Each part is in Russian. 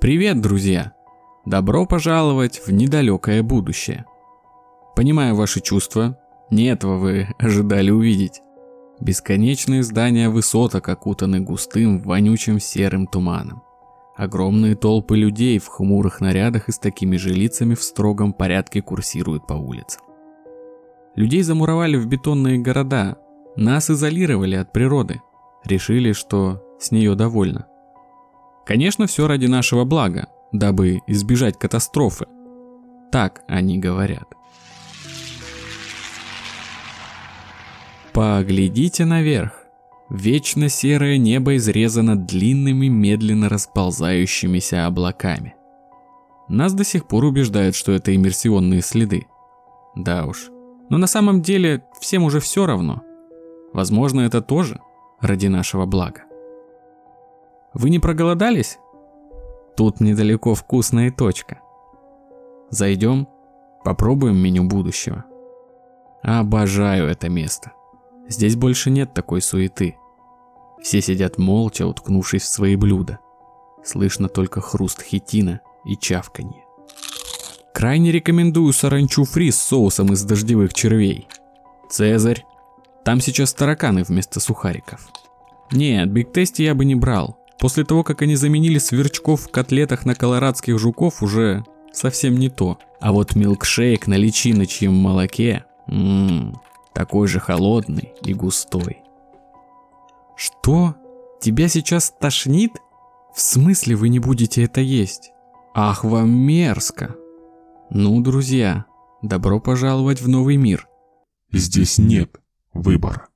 Привет, друзья! Добро пожаловать в недалекое будущее. Понимаю ваши чувства, не этого вы ожидали увидеть. Бесконечные здания высоток окутаны густым, вонючим серым туманом. Огромные толпы людей в хмурых нарядах и с такими же лицами в строгом порядке курсируют по улицам. Людей замуровали в бетонные города, нас изолировали от природы, решили, что с нее довольно. Конечно, все ради нашего блага, дабы избежать катастрофы. Так они говорят. Поглядите наверх. Вечно серое небо изрезано длинными, медленно расползающимися облаками. Нас до сих пор убеждают, что это иммерсионные следы. Да уж. Но на самом деле всем уже все равно. Возможно, это тоже ради нашего блага. Вы не проголодались? Тут недалеко вкусная точка. Зайдем, попробуем меню будущего. Обожаю это место. Здесь больше нет такой суеты. Все сидят молча, уткнувшись в свои блюда. Слышно только хруст хитина и чавканье. Крайне рекомендую саранчу фри с соусом из дождевых червей. Цезарь. Там сейчас тараканы вместо сухариков. Нет, Биг Тести я бы не брал. После того, как они заменили сверчков в котлетах на колорадских жуков, уже совсем не то. А вот милкшейк на личиночьем молоке, ммм, такой же холодный и густой. Что? Тебя сейчас тошнит? В смысле вы не будете это есть? Ах, вам мерзко. Ну, друзья, добро пожаловать в новый мир. Здесь нет выбора.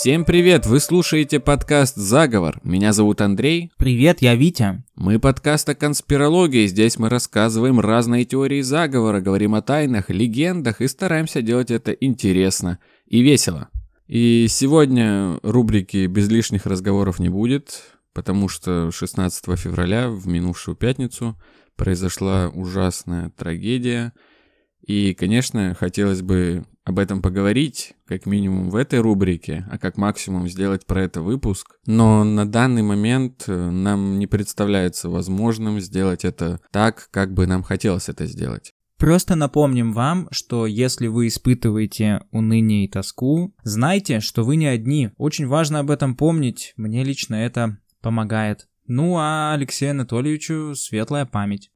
Всем привет! Вы слушаете подкаст «Заговор». Меня зовут Андрей. Привет, я Витя. Мы подкаст о конспирологии. Здесь мы рассказываем разные теории заговора, говорим о тайнах, легендах и стараемся делать это интересно и весело. И сегодня рубрики «Без лишних разговоров» не будет, потому что 16 февраля, в минувшую пятницу, произошла ужасная трагедия. И, конечно, хотелось бы об этом поговорить, как минимум в этой рубрике, а как максимум сделать про это выпуск. Но на данный момент э, нам не представляется возможным сделать это так, как бы нам хотелось это сделать. Просто напомним вам, что если вы испытываете уныние и тоску, знайте, что вы не одни. Очень важно об этом помнить, мне лично это помогает. Ну а Алексею Анатольевичу светлая память.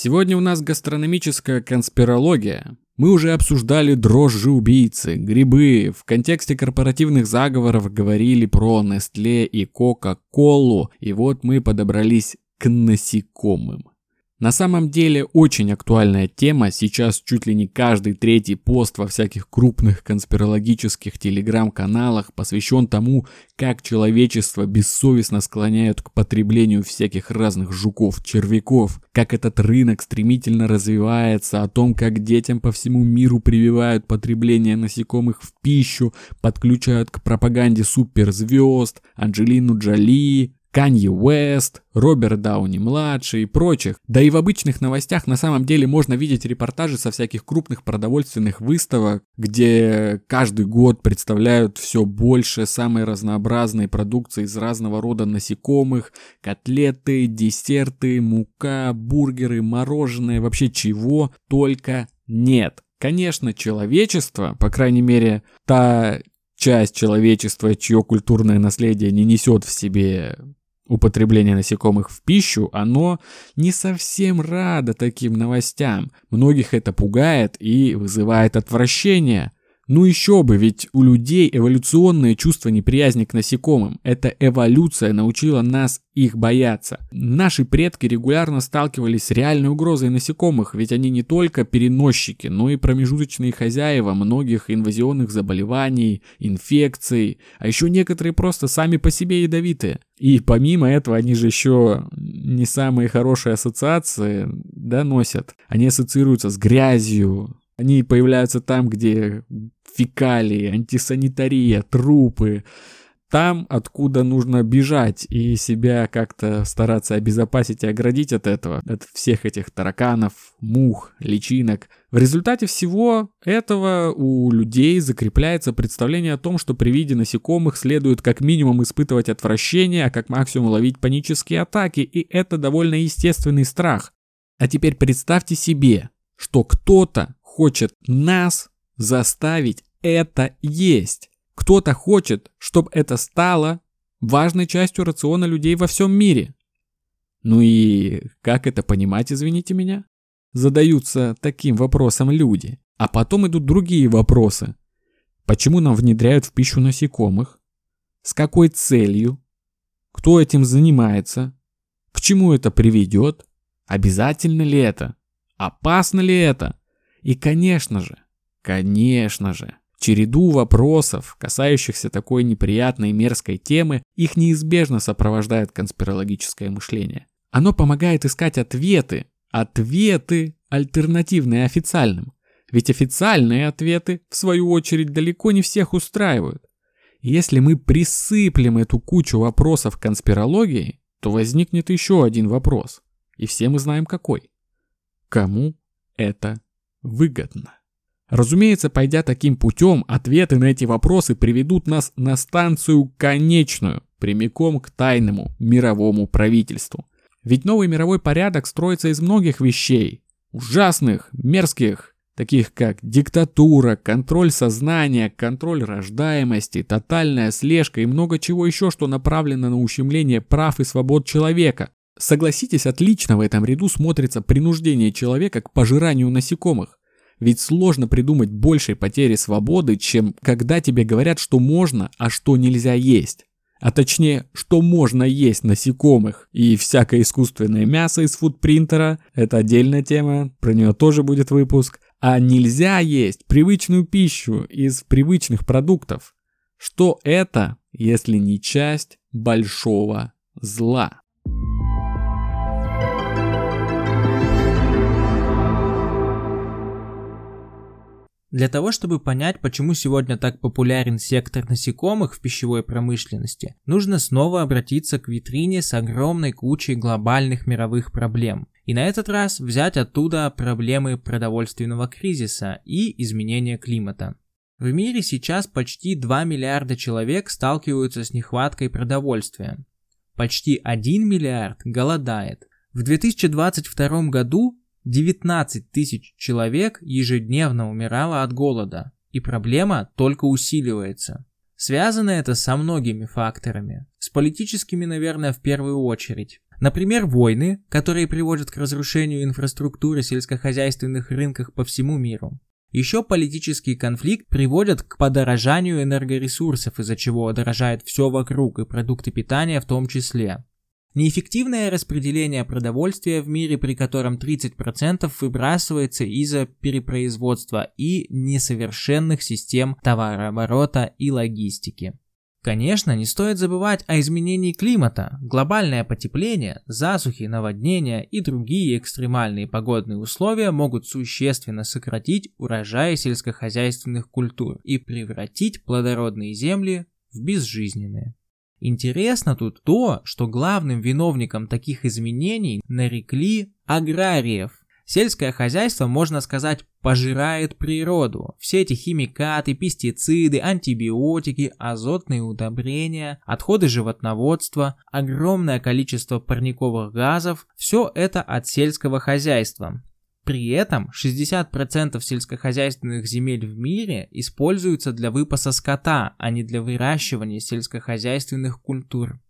Сегодня у нас гастрономическая конспирология. Мы уже обсуждали дрожжи убийцы, грибы, в контексте корпоративных заговоров говорили про Nestle и Coca-Cola, и вот мы подобрались к насекомым. На самом деле очень актуальная тема, сейчас чуть ли не каждый третий пост во всяких крупных конспирологических телеграм-каналах посвящен тому, как человечество бессовестно склоняют к потреблению всяких разных жуков, червяков, как этот рынок стремительно развивается, о том, как детям по всему миру прививают потребление насекомых в пищу, подключают к пропаганде суперзвезд, Анджелину Джоли, Канье Уэст, Роберт Дауни-младший и прочих. Да и в обычных новостях на самом деле можно видеть репортажи со всяких крупных продовольственных выставок, где каждый год представляют все больше самой разнообразной продукции из разного рода насекомых, котлеты, десерты, мука, бургеры, мороженое, вообще чего только нет. Конечно, человечество, по крайней мере, та часть человечества, чье культурное наследие не несет в себе употребление насекомых в пищу, оно не совсем радо таким новостям. Многих это пугает и вызывает отвращение. Ну еще бы, ведь у людей эволюционное чувство неприязни к насекомым. Эта эволюция научила нас их бояться. Наши предки регулярно сталкивались с реальной угрозой насекомых, ведь они не только переносчики, но и промежуточные хозяева многих инвазионных заболеваний, инфекций, а еще некоторые просто сами по себе ядовитые. И помимо этого они же еще не самые хорошие ассоциации да, носят. Они ассоциируются с грязью, они появляются там, где фекалии, антисанитария, трупы. Там, откуда нужно бежать и себя как-то стараться обезопасить и оградить от этого, от всех этих тараканов, мух, личинок. В результате всего этого у людей закрепляется представление о том, что при виде насекомых следует как минимум испытывать отвращение, а как максимум ловить панические атаки, и это довольно естественный страх. А теперь представьте себе, что кто-то хочет нас заставить это есть. Кто-то хочет, чтобы это стало важной частью рациона людей во всем мире. Ну и как это понимать, извините меня? Задаются таким вопросом люди. А потом идут другие вопросы. Почему нам внедряют в пищу насекомых? С какой целью? Кто этим занимается? К чему это приведет? Обязательно ли это? Опасно ли это? И конечно же, конечно же, Череду вопросов, касающихся такой неприятной и мерзкой темы, их неизбежно сопровождает конспирологическое мышление. Оно помогает искать ответы, ответы, альтернативные официальным. Ведь официальные ответы, в свою очередь, далеко не всех устраивают. Если мы присыплем эту кучу вопросов конспирологией, то возникнет еще один вопрос. И все мы знаем какой. Кому это выгодно? Разумеется, пойдя таким путем, ответы на эти вопросы приведут нас на станцию конечную, прямиком к тайному мировому правительству. Ведь новый мировой порядок строится из многих вещей. Ужасных, мерзких, таких как диктатура, контроль сознания, контроль рождаемости, тотальная слежка и много чего еще, что направлено на ущемление прав и свобод человека. Согласитесь, отлично в этом ряду смотрится принуждение человека к пожиранию насекомых. Ведь сложно придумать большей потери свободы, чем когда тебе говорят, что можно, а что нельзя есть. А точнее, что можно есть насекомых. И всякое искусственное мясо из фудпринтера – это отдельная тема, про нее тоже будет выпуск. А нельзя есть привычную пищу из привычных продуктов. Что это, если не часть большого зла? Для того, чтобы понять, почему сегодня так популярен сектор насекомых в пищевой промышленности, нужно снова обратиться к витрине с огромной кучей глобальных мировых проблем. И на этот раз взять оттуда проблемы продовольственного кризиса и изменения климата. В мире сейчас почти 2 миллиарда человек сталкиваются с нехваткой продовольствия. Почти 1 миллиард голодает. В 2022 году 19 тысяч человек ежедневно умирало от голода, и проблема только усиливается. Связано это со многими факторами. С политическими, наверное, в первую очередь. Например, войны, которые приводят к разрушению инфраструктуры сельскохозяйственных рынках по всему миру. Еще политический конфликт приводит к подорожанию энергоресурсов, из-за чего дорожает все вокруг и продукты питания в том числе. Неэффективное распределение продовольствия в мире, при котором 30% выбрасывается из-за перепроизводства и несовершенных систем товарооборота и логистики. Конечно, не стоит забывать о изменении климата. Глобальное потепление, засухи, наводнения и другие экстремальные погодные условия могут существенно сократить урожаи сельскохозяйственных культур и превратить плодородные земли в безжизненные. Интересно тут то, что главным виновником таких изменений нарекли аграриев. Сельское хозяйство, можно сказать, пожирает природу. Все эти химикаты, пестициды, антибиотики, азотные удобрения, отходы животноводства, огромное количество парниковых газов – все это от сельского хозяйства. При этом 60% сельскохозяйственных земель в мире используются для выпаса скота, а не для выращивания сельскохозяйственных культур.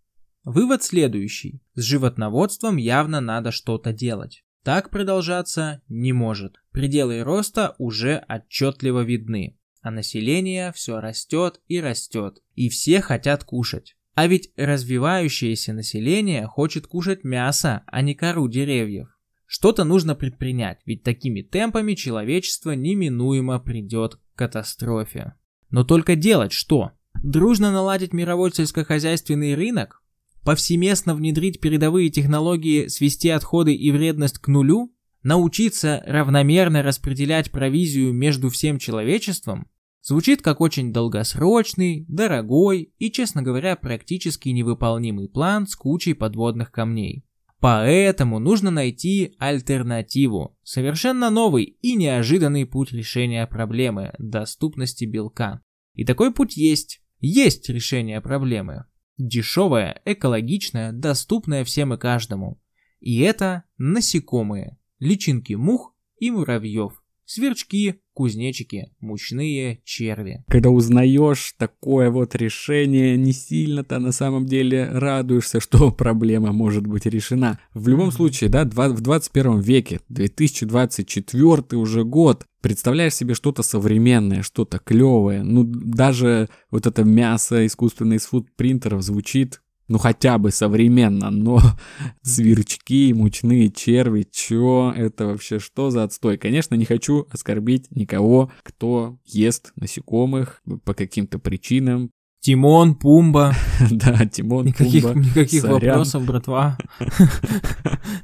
Вывод следующий. С животноводством явно надо что-то делать. Так продолжаться не может. Пределы роста уже отчетливо видны. А население все растет и растет, и все хотят кушать. А ведь развивающееся население хочет кушать мясо, а не кору деревьев. Что-то нужно предпринять, ведь такими темпами человечество неминуемо придет к катастрофе. Но только делать что? Дружно наладить мировой сельскохозяйственный рынок? Повсеместно внедрить передовые технологии, свести отходы и вредность к нулю? Научиться равномерно распределять провизию между всем человечеством? Звучит как очень долгосрочный, дорогой и, честно говоря, практически невыполнимый план с кучей подводных камней. Поэтому нужно найти альтернативу, совершенно новый и неожиданный путь решения проблемы доступности белка. И такой путь есть. Есть решение проблемы. Дешевое, экологичное, доступное всем и каждому. И это насекомые, личинки мух и муравьев, сверчки, кузнечики, мучные черви. Когда узнаешь такое вот решение, не сильно-то на самом деле радуешься, что проблема может быть решена. В любом случае, да, в 21 веке, 2024 уже год, представляешь себе что-то современное, что-то клевое. Ну, даже вот это мясо искусственно из фудпринтеров звучит ну хотя бы современно, но сверчки, мучные черви, чё, это вообще что за отстой? Конечно, не хочу оскорбить никого, кто ест насекомых по каким-то причинам. Тимон, Пумба. да, Тимон, никаких, Пумба. Никаких сорян. вопросов, братва.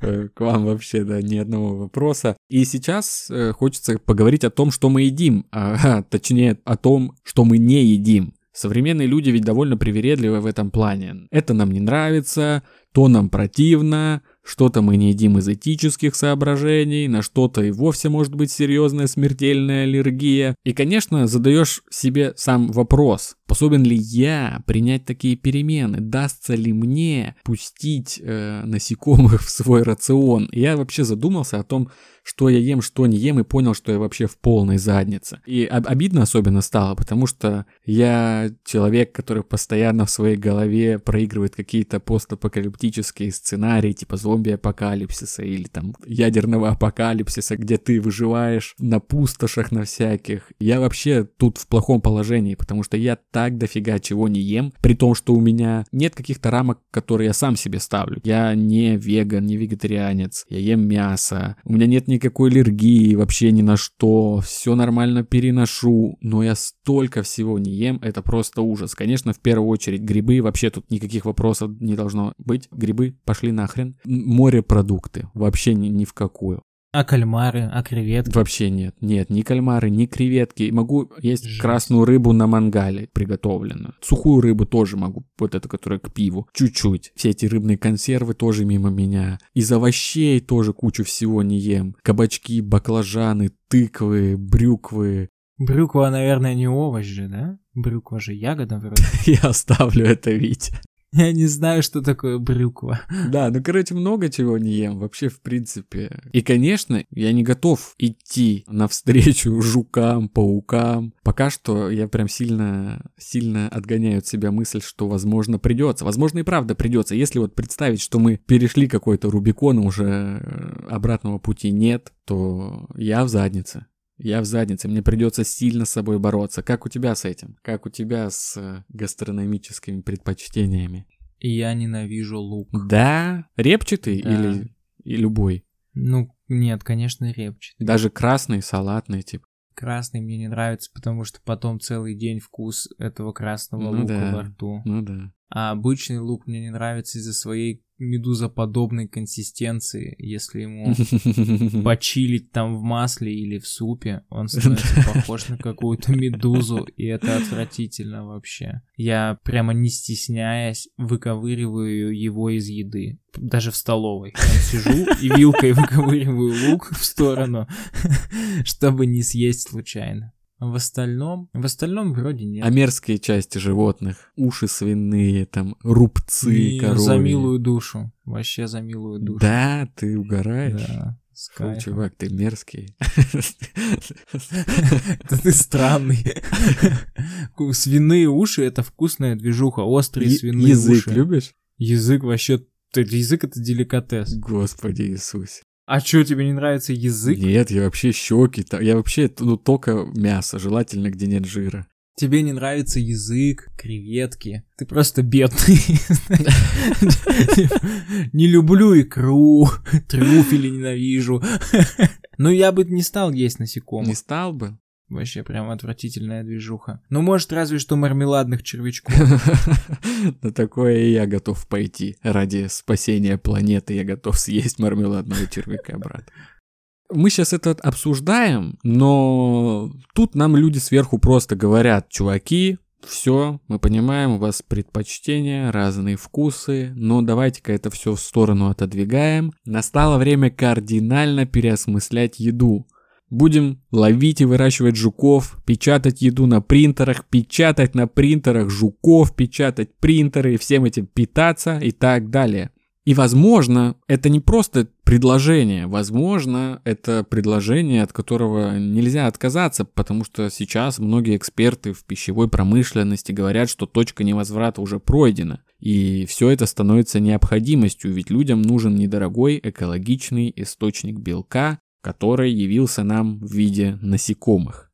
Э, к вам вообще, да, ни одного вопроса. И сейчас э, хочется поговорить о том, что мы едим, а, точнее, о том, что мы не едим. Современные люди ведь довольно привередливы в этом плане. Это нам не нравится, то нам противно, что-то мы не едим из этических соображений, на что-то и вовсе может быть серьезная смертельная аллергия. И, конечно, задаешь себе сам вопрос, способен ли я принять такие перемены, дастся ли мне пустить э, насекомых в свой рацион. Я вообще задумался о том, что я ем, что не ем, и понял, что я вообще в полной заднице. И обидно особенно стало, потому что я человек, который постоянно в своей голове проигрывает какие-то постапокалиптические сценарии, типа зомби-апокалипсиса или там ядерного апокалипсиса, где ты выживаешь на пустошах на всяких. Я вообще тут в плохом положении, потому что я так дофига чего не ем, при том, что у меня нет каких-то рамок, которые я сам себе ставлю. Я не веган, не вегетарианец, я ем мясо, у меня нет никакой аллергии вообще ни на что, все нормально переношу, но я столько всего не ем, это просто ужас. Конечно, в первую очередь грибы, вообще тут никаких вопросов не должно быть, грибы пошли нахрен. Морепродукты, вообще ни, ни в какую. А кальмары, а креветки? Вообще нет. Нет, ни кальмары, ни креветки. Могу есть Жесть. красную рыбу на мангале приготовленную. Сухую рыбу тоже могу, вот это, которая к пиву. Чуть-чуть. Все эти рыбные консервы тоже мимо меня. Из овощей тоже кучу всего не ем. Кабачки, баклажаны, тыквы, брюквы. Брюква, наверное, не овощ же, да? Брюква же ягода вроде. Я оставлю это, Витя. Я не знаю, что такое брюква. Да, ну, короче, много чего не ем, вообще, в принципе. И, конечно, я не готов идти навстречу жукам, паукам. Пока что я прям сильно, сильно отгоняю от себя мысль, что, возможно, придется. Возможно, и правда придется. Если вот представить, что мы перешли какой-то Рубикон, уже э, обратного пути нет, то я в заднице. Я в заднице, мне придется сильно с собой бороться. Как у тебя с этим? Как у тебя с э, гастрономическими предпочтениями? Я ненавижу лук. Да? Репчатый да. или и любой? Ну, нет, конечно, репчатый. Даже красный, салатный, типа. Красный мне не нравится, потому что потом целый день вкус этого красного ну лука да, во рту. Ну да. А обычный лук мне не нравится из-за своей медузоподобной консистенции. Если ему почилить там в масле или в супе, он становится похож на какую-то медузу, и это отвратительно вообще. Я прямо не стесняясь выковыриваю его из еды. Даже в столовой. Я сижу и вилкой выковыриваю лук в сторону, чтобы не съесть случайно. В остальном, в остальном вроде нет. А мерзкие части животных, уши свиные, там, рубцы, И коровьи. За милую душу, вообще за милую душу. Да, ты угораешь? Да. Фу, чувак, ты мерзкий. Это ты странный. Свиные уши — это вкусная движуха, острые свиные уши. Язык любишь? Язык вообще... Язык — это деликатес. Господи Иисусе. А что, тебе не нравится язык? Нет, я вообще щеки, я вообще, ну, только мясо, желательно, где нет жира. Тебе не нравится язык, креветки. Ты просто бедный. Не люблю икру, трюфели ненавижу. Ну, я бы не стал есть насекомых. Не стал бы? Вообще прям отвратительная движуха. Ну, может, разве что мармеладных червячков. На такое я готов пойти. Ради спасения планеты я готов съесть мармеладного червяка, брат. Мы сейчас это обсуждаем, но тут нам люди сверху просто говорят, чуваки, все, мы понимаем, у вас предпочтения, разные вкусы, но давайте-ка это все в сторону отодвигаем. Настало время кардинально переосмыслять еду. Будем ловить и выращивать жуков, печатать еду на принтерах, печатать на принтерах жуков, печатать принтеры и всем этим питаться и так далее. И, возможно, это не просто предложение, возможно, это предложение, от которого нельзя отказаться, потому что сейчас многие эксперты в пищевой промышленности говорят, что точка невозврата уже пройдена. И все это становится необходимостью, ведь людям нужен недорогой экологичный источник белка, который явился нам в виде насекомых.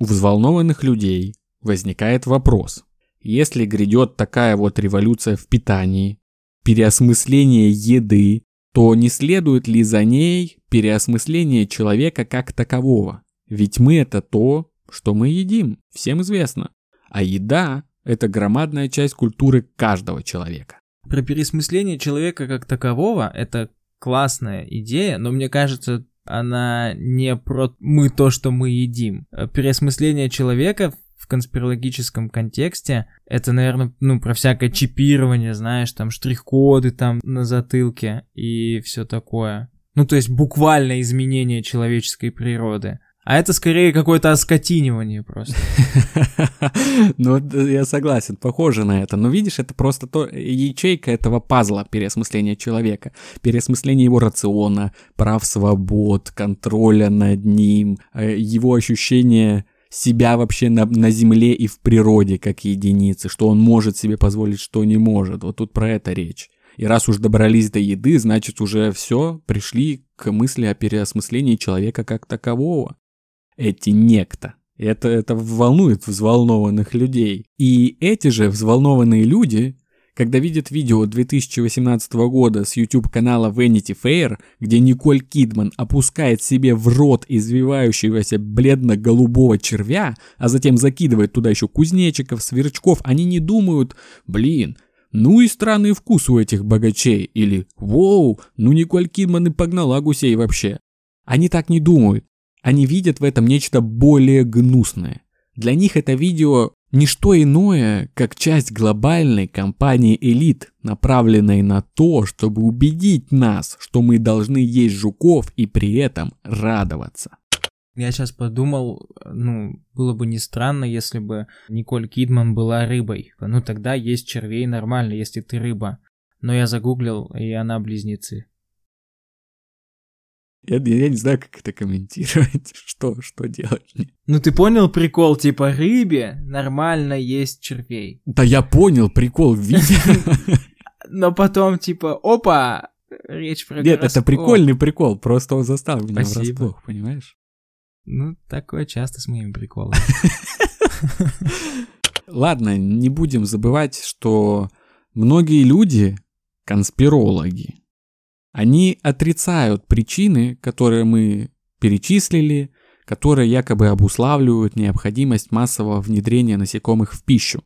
У взволнованных людей возникает вопрос. Если грядет такая вот революция в питании, переосмысление еды, то не следует ли за ней переосмысление человека как такового? Ведь мы это то, что мы едим, всем известно. А еда – это громадная часть культуры каждого человека. Про переосмысление человека как такового – это классная идея, но мне кажется, она не про мы то, что мы едим. Переосмысление человека в конспирологическом контексте, это, наверное, ну, про всякое чипирование, знаешь, там штрих-коды там на затылке и все такое. Ну, то есть буквально изменение человеческой природы. А это скорее какое-то оскотинивание просто. Ну, я согласен, похоже на это. Но видишь, это просто то ячейка этого пазла переосмысления человека. Переосмысление его рациона, прав свобод, контроля над ним, э, его ощущение себя вообще на, на Земле и в природе как единицы, что он может себе позволить, что не может. Вот тут про это речь. И раз уж добрались до еды, значит уже все, пришли к мысли о переосмыслении человека как такового. Эти некто. Это, это волнует взволнованных людей. И эти же взволнованные люди когда видит видео 2018 года с YouTube канала Vanity Fair, где Николь Кидман опускает себе в рот извивающегося бледно-голубого червя, а затем закидывает туда еще кузнечиков, сверчков, они не думают, блин, ну и странный вкус у этих богачей, или «Воу, ну Николь Кидман и погнала гусей вообще». Они так не думают, они видят в этом нечто более гнусное. Для них это видео не что иное, как часть глобальной кампании элит, направленной на то, чтобы убедить нас, что мы должны есть жуков и при этом радоваться. Я сейчас подумал, ну, было бы не странно, если бы Николь Кидман была рыбой. Ну, тогда есть червей нормально, если ты рыба. Но я загуглил, и она близнецы. Я, я не знаю, как это комментировать, что, что делать. Ну ты понял прикол, типа рыбе нормально есть червей. Да я понял прикол в виде. Но потом типа, опа, речь про Нет, это прикольный прикол, просто он застал меня врасплох, понимаешь? Ну, такое часто с моими приколами. Ладно, не будем забывать, что многие люди конспирологи. Они отрицают причины, которые мы перечислили, которые якобы обуславливают необходимость массового внедрения насекомых в пищу.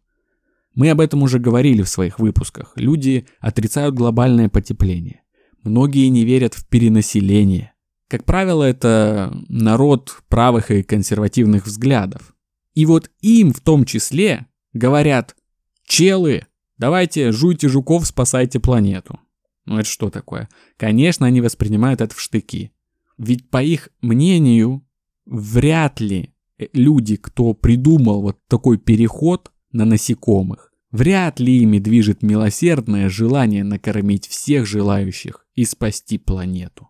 Мы об этом уже говорили в своих выпусках. Люди отрицают глобальное потепление. Многие не верят в перенаселение. Как правило, это народ правых и консервативных взглядов. И вот им в том числе говорят «Челы, давайте жуйте жуков, спасайте планету». Ну это что такое? Конечно, они воспринимают это в штыки. Ведь по их мнению, вряд ли э, люди, кто придумал вот такой переход на насекомых, вряд ли ими движет милосердное желание накормить всех желающих и спасти планету.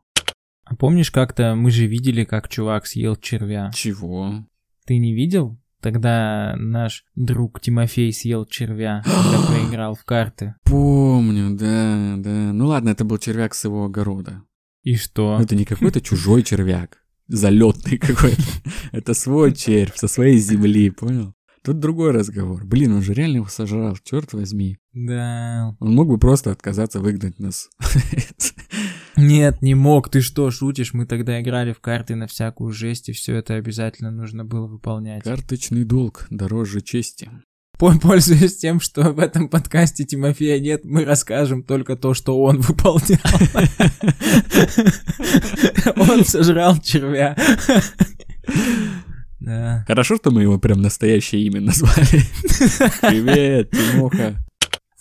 А помнишь, как-то мы же видели, как чувак съел червя? Чего? Ты не видел? Тогда наш друг Тимофей съел червя, когда проиграл в карты. Помню, да, да. Ну ладно, это был червяк с его огорода. И что? Это не какой-то чужой червяк, залетный какой-то. Это свой червь со своей земли, понял? Тут другой разговор. Блин, он же реально его сожрал, черт возьми. Да. Он мог бы просто отказаться выгнать нас. Нет, не мог. Ты что, шутишь? Мы тогда играли в карты на всякую жесть, и все это обязательно нужно было выполнять. Карточный долг дороже чести. Пользуясь тем, что в этом подкасте Тимофея нет, мы расскажем только то, что он выполнял. Он сожрал червя. Да. Хорошо, что мы его прям настоящее имя назвали. Привет, Тимоха.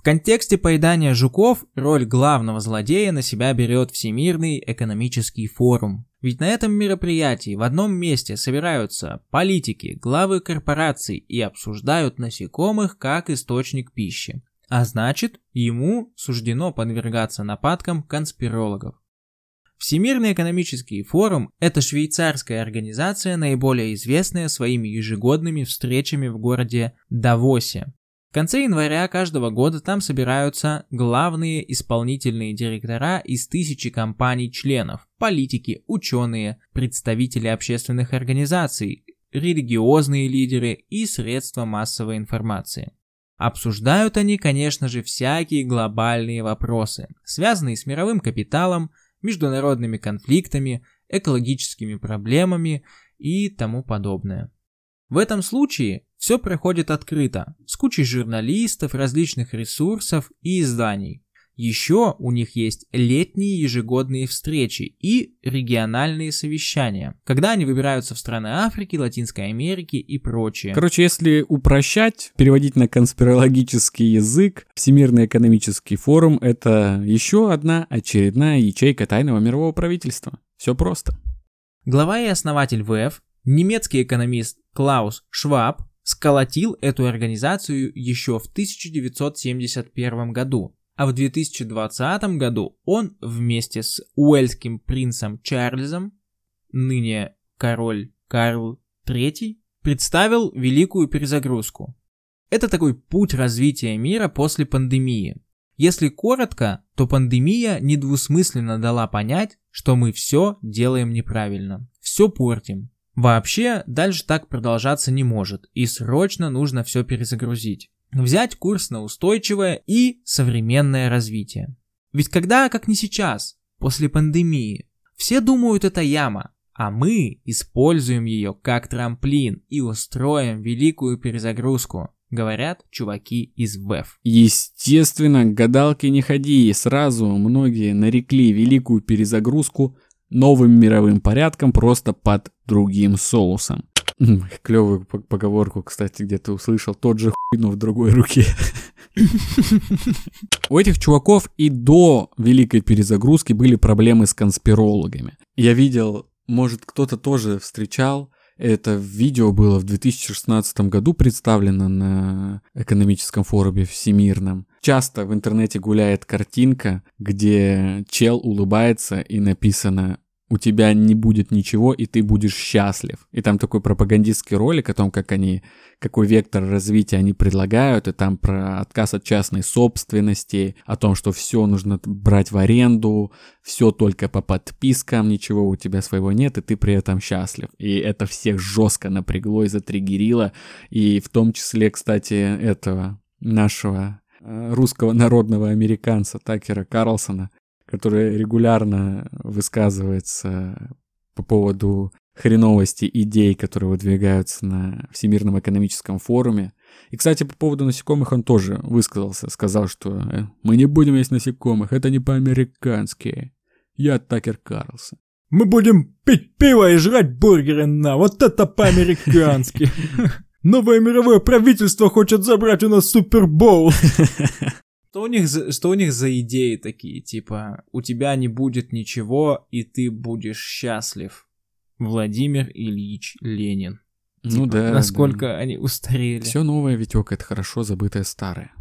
Контексте поедания жуков роль главного злодея на себя берет Всемирный экономический форум. Ведь на этом мероприятии в одном месте собираются политики, главы корпораций и обсуждают насекомых как источник пищи. А значит, ему суждено подвергаться нападкам конспирологов. Всемирный экономический форум – это швейцарская организация, наиболее известная своими ежегодными встречами в городе Давосе. Конце января каждого года там собираются главные исполнительные директора из тысячи компаний-членов, политики, ученые, представители общественных организаций, религиозные лидеры и средства массовой информации. Обсуждают они, конечно же, всякие глобальные вопросы, связанные с мировым капиталом, международными конфликтами, экологическими проблемами и тому подобное. В этом случае все проходит открыто, с кучей журналистов, различных ресурсов и изданий. Еще у них есть летние ежегодные встречи и региональные совещания, когда они выбираются в страны Африки, Латинской Америки и прочее. Короче, если упрощать, переводить на конспирологический язык, Всемирный экономический форум — это еще одна очередная ячейка тайного мирового правительства. Все просто. Глава и основатель ВФ, немецкий экономист Клаус Шваб, сколотил эту организацию еще в 1971 году, а в 2020 году он вместе с уэльским принцем Чарльзом, ныне король Карл III, представил великую перезагрузку. Это такой путь развития мира после пандемии. Если коротко, то пандемия недвусмысленно дала понять, что мы все делаем неправильно, все портим. Вообще, дальше так продолжаться не может, и срочно нужно все перезагрузить взять курс на устойчивое и современное развитие. Ведь когда, как не сейчас, после пандемии, все думают это яма, а мы используем ее как трамплин и устроим великую перезагрузку, говорят чуваки из ВЭФ. Естественно, гадалки не ходи, сразу многие нарекли великую перезагрузку новым мировым порядком просто под другим соусом. Клевую поговорку, кстати, где-то услышал. Тот же хуй, но в другой руке. У этих чуваков и до великой перезагрузки были проблемы с конспирологами. Я видел, может, кто-то тоже встречал. Это видео было в 2016 году представлено на экономическом форуме всемирном. Часто в интернете гуляет картинка, где чел улыбается и написано у тебя не будет ничего, и ты будешь счастлив. И там такой пропагандистский ролик о том, как они, какой вектор развития они предлагают, и там про отказ от частной собственности, о том, что все нужно брать в аренду, все только по подпискам, ничего у тебя своего нет, и ты при этом счастлив. И это всех жестко напрягло и затригерило, и в том числе, кстати, этого нашего э, русского народного американца Такера Карлсона, который регулярно высказывается по поводу хреновости идей, которые выдвигаются на Всемирном экономическом форуме. И, кстати, по поводу насекомых он тоже высказался, сказал, что э, мы не будем есть насекомых, это не по-американски. Я Такер Карлсон. Мы будем пить пиво и жрать бургеры на, вот это по-американски. Новое мировое правительство хочет забрать у нас Супербоул. Что у них за, что у них за идеи такие, типа, у тебя не будет ничего, и ты будешь счастлив. Владимир Ильич Ленин. Ну типа, да. Насколько да. они устарели. Все новое, Витек, это хорошо забытое старое.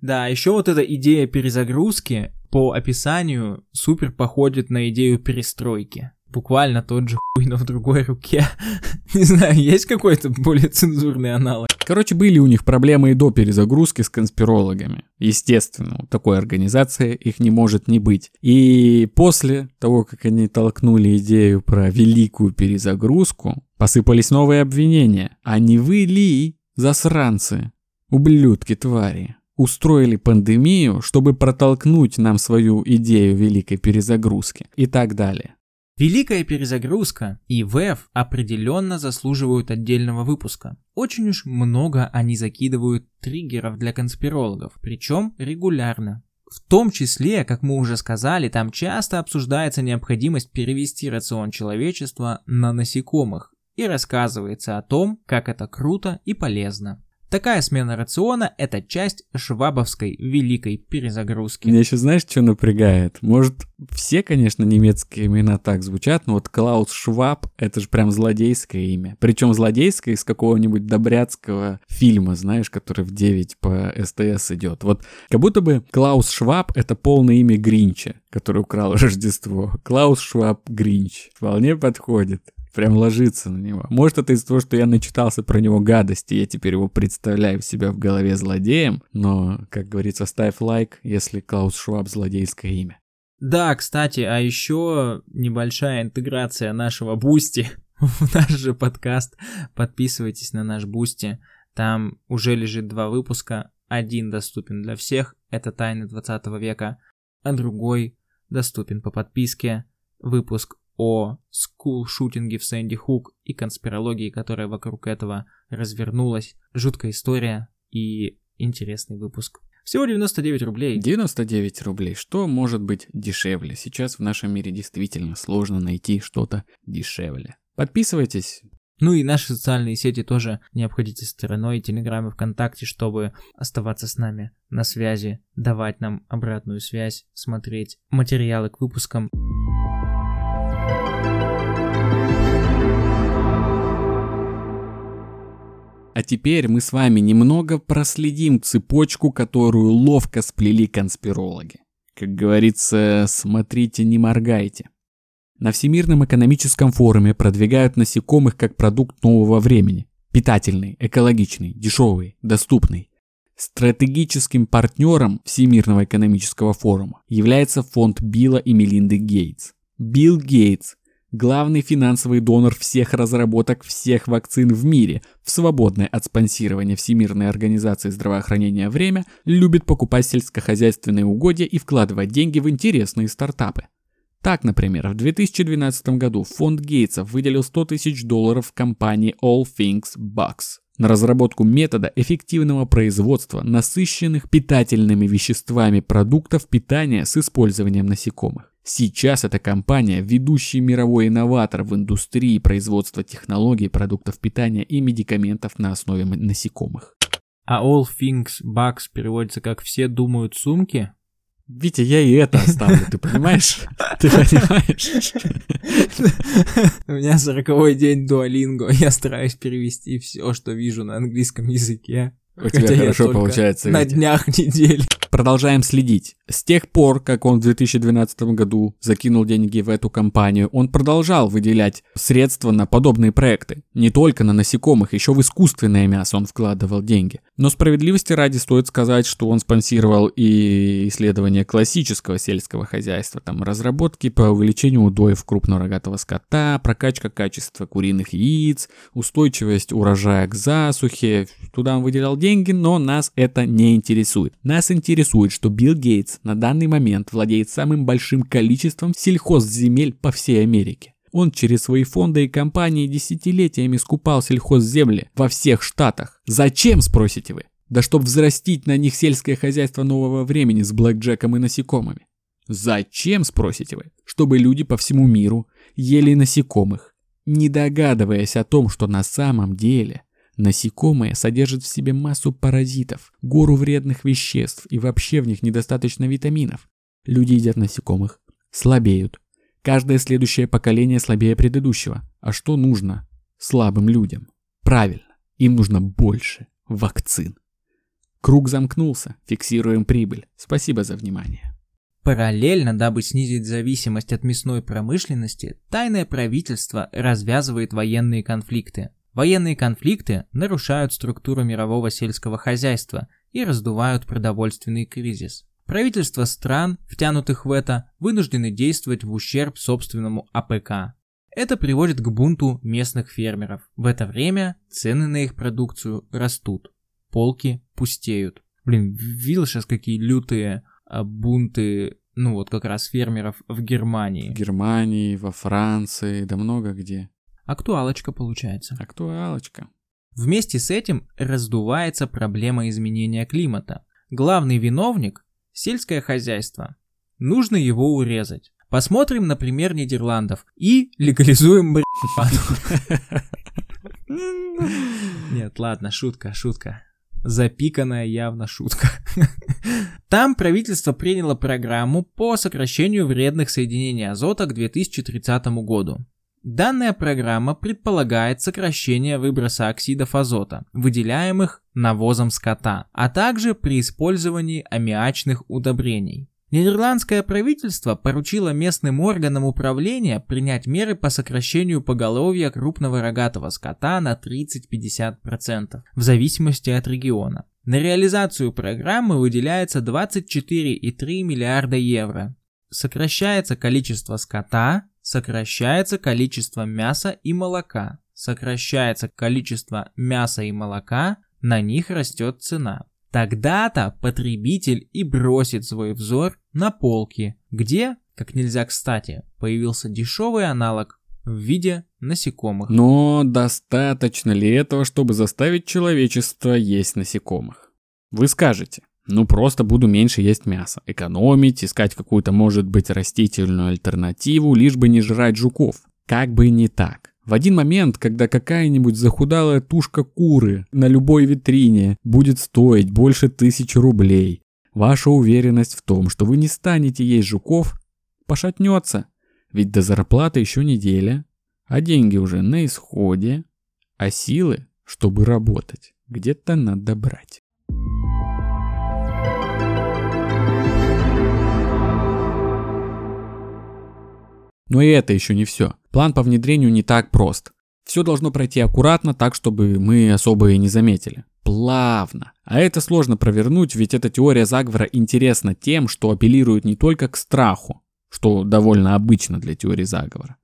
Да, еще вот эта идея перезагрузки по описанию супер походит на идею перестройки. Буквально тот же хуй, но в другой руке. Не знаю, есть какой-то более цензурный аналог? Короче, были у них проблемы и до перезагрузки с конспирологами. Естественно, у такой организации их не может не быть. И после того, как они толкнули идею про великую перезагрузку, посыпались новые обвинения. А не вы ли, засранцы, ублюдки твари, устроили пандемию, чтобы протолкнуть нам свою идею великой перезагрузки и так далее. Великая перезагрузка и ВЭФ определенно заслуживают отдельного выпуска. Очень уж много они закидывают триггеров для конспирологов, причем регулярно. В том числе, как мы уже сказали, там часто обсуждается необходимость перевести рацион человечества на насекомых и рассказывается о том, как это круто и полезно. Такая смена рациона – это часть швабовской великой перезагрузки. Меня еще знаешь, что напрягает? Может, все, конечно, немецкие имена так звучат, но вот Клаус Шваб – это же прям злодейское имя. Причем злодейское из какого-нибудь добряцкого фильма, знаешь, который в 9 по СТС идет. Вот как будто бы Клаус Шваб – это полное имя Гринча, который украл Рождество. Клаус Шваб Гринч. Вполне подходит прям ложится на него. Может, это из-за того, что я начитался про него гадости, я теперь его представляю в себя в голове злодеем, но, как говорится, ставь лайк, если Клаус Шваб злодейское имя. Да, кстати, а еще небольшая интеграция нашего Бусти в наш же подкаст. Подписывайтесь на наш Бусти. Там уже лежит два выпуска. Один доступен для всех, это «Тайны 20 века», а другой доступен по подписке. Выпуск о скул-шутинге в Сэнди Хук и конспирологии, которая вокруг этого развернулась. Жуткая история и интересный выпуск. Всего 99 рублей. 99 рублей. Что может быть дешевле? Сейчас в нашем мире действительно сложно найти что-то дешевле. Подписывайтесь. Ну и наши социальные сети тоже не обходите стороной. Телеграм и ВКонтакте, чтобы оставаться с нами на связи, давать нам обратную связь, смотреть материалы к выпускам. А теперь мы с вами немного проследим цепочку, которую ловко сплели конспирологи. Как говорится, смотрите, не моргайте. На Всемирном экономическом форуме продвигают насекомых как продукт нового времени. Питательный, экологичный, дешевый, доступный. Стратегическим партнером Всемирного экономического форума является фонд Билла и Мелинды Гейтс. Билл Гейтс главный финансовый донор всех разработок всех вакцин в мире, в свободное от спонсирования Всемирной организации здравоохранения время, любит покупать сельскохозяйственные угодья и вкладывать деньги в интересные стартапы. Так, например, в 2012 году фонд Гейтса выделил 100 тысяч долларов компании All Things Bucks на разработку метода эффективного производства насыщенных питательными веществами продуктов питания с использованием насекомых. Сейчас эта компания – ведущий мировой инноватор в индустрии производства технологий, продуктов питания и медикаментов на основе насекомых. А All Things Bugs переводится как «все думают сумки»? Витя, я и это оставлю, ты понимаешь? Ты понимаешь? У меня сороковой день дуалинго, я стараюсь перевести все, что вижу на английском языке. У тебя хорошо получается. На днях недели. Продолжаем следить. С тех пор, как он в 2012 году закинул деньги в эту компанию, он продолжал выделять средства на подобные проекты. Не только на насекомых, еще в искусственное мясо он вкладывал деньги. Но справедливости ради стоит сказать, что он спонсировал и исследования классического сельского хозяйства, там разработки по увеличению удоев крупного рогатого скота, прокачка качества куриных яиц, устойчивость урожая к засухе. Туда он выделял деньги, но нас это не интересует. Нас интересует, что Билл Гейтс на данный момент владеет самым большим количеством сельхозземель по всей Америке. Он через свои фонды и компании десятилетиями скупал сельхозземли во всех штатах. Зачем, спросите вы? Да чтобы взрастить на них сельское хозяйство нового времени с блэкджеком и насекомыми. Зачем, спросите вы? Чтобы люди по всему миру ели насекомых, не догадываясь о том, что на самом деле Насекомые содержат в себе массу паразитов, гору вредных веществ и вообще в них недостаточно витаминов. Люди едят насекомых, слабеют. Каждое следующее поколение слабее предыдущего. А что нужно слабым людям? Правильно, им нужно больше вакцин. Круг замкнулся, фиксируем прибыль. Спасибо за внимание. Параллельно, дабы снизить зависимость от мясной промышленности, тайное правительство развязывает военные конфликты. Военные конфликты нарушают структуру мирового сельского хозяйства и раздувают продовольственный кризис. Правительства стран, втянутых в это, вынуждены действовать в ущерб собственному АПК. Это приводит к бунту местных фермеров. В это время цены на их продукцию растут, полки пустеют. Блин, видел сейчас какие лютые а, бунты, ну вот как раз фермеров в Германии. В Германии, во Франции, да много где. Актуалочка получается. Актуалочка. Вместе с этим раздувается проблема изменения климата. Главный виновник – сельское хозяйство. Нужно его урезать. Посмотрим, например, Нидерландов и легализуем Нет, ладно, шутка, шутка. Запиканная явно шутка. Там правительство приняло программу по сокращению вредных соединений азота к 2030 году. Данная программа предполагает сокращение выброса оксидов азота, выделяемых навозом скота, а также при использовании аммиачных удобрений. Нидерландское правительство поручило местным органам управления принять меры по сокращению поголовья крупного рогатого скота на 30-50%, в зависимости от региона. На реализацию программы выделяется 24,3 миллиарда евро. Сокращается количество скота, сокращается количество мяса и молока. Сокращается количество мяса и молока, на них растет цена. Тогда-то потребитель и бросит свой взор на полки, где, как нельзя кстати, появился дешевый аналог в виде насекомых. Но достаточно ли этого, чтобы заставить человечество есть насекомых? Вы скажете, ну просто буду меньше есть мясо, экономить, искать какую-то, может быть, растительную альтернативу, лишь бы не жрать жуков. Как бы не так. В один момент, когда какая-нибудь захудалая тушка куры на любой витрине будет стоить больше тысячи рублей, ваша уверенность в том, что вы не станете есть жуков, пошатнется. Ведь до зарплаты еще неделя, а деньги уже на исходе, а силы, чтобы работать, где-то надо брать. Но и это еще не все. План по внедрению не так прост. Все должно пройти аккуратно, так чтобы мы особо и не заметили. Плавно. А это сложно провернуть, ведь эта теория заговора интересна тем, что апеллирует не только к страху, что довольно обычно для теории заговора,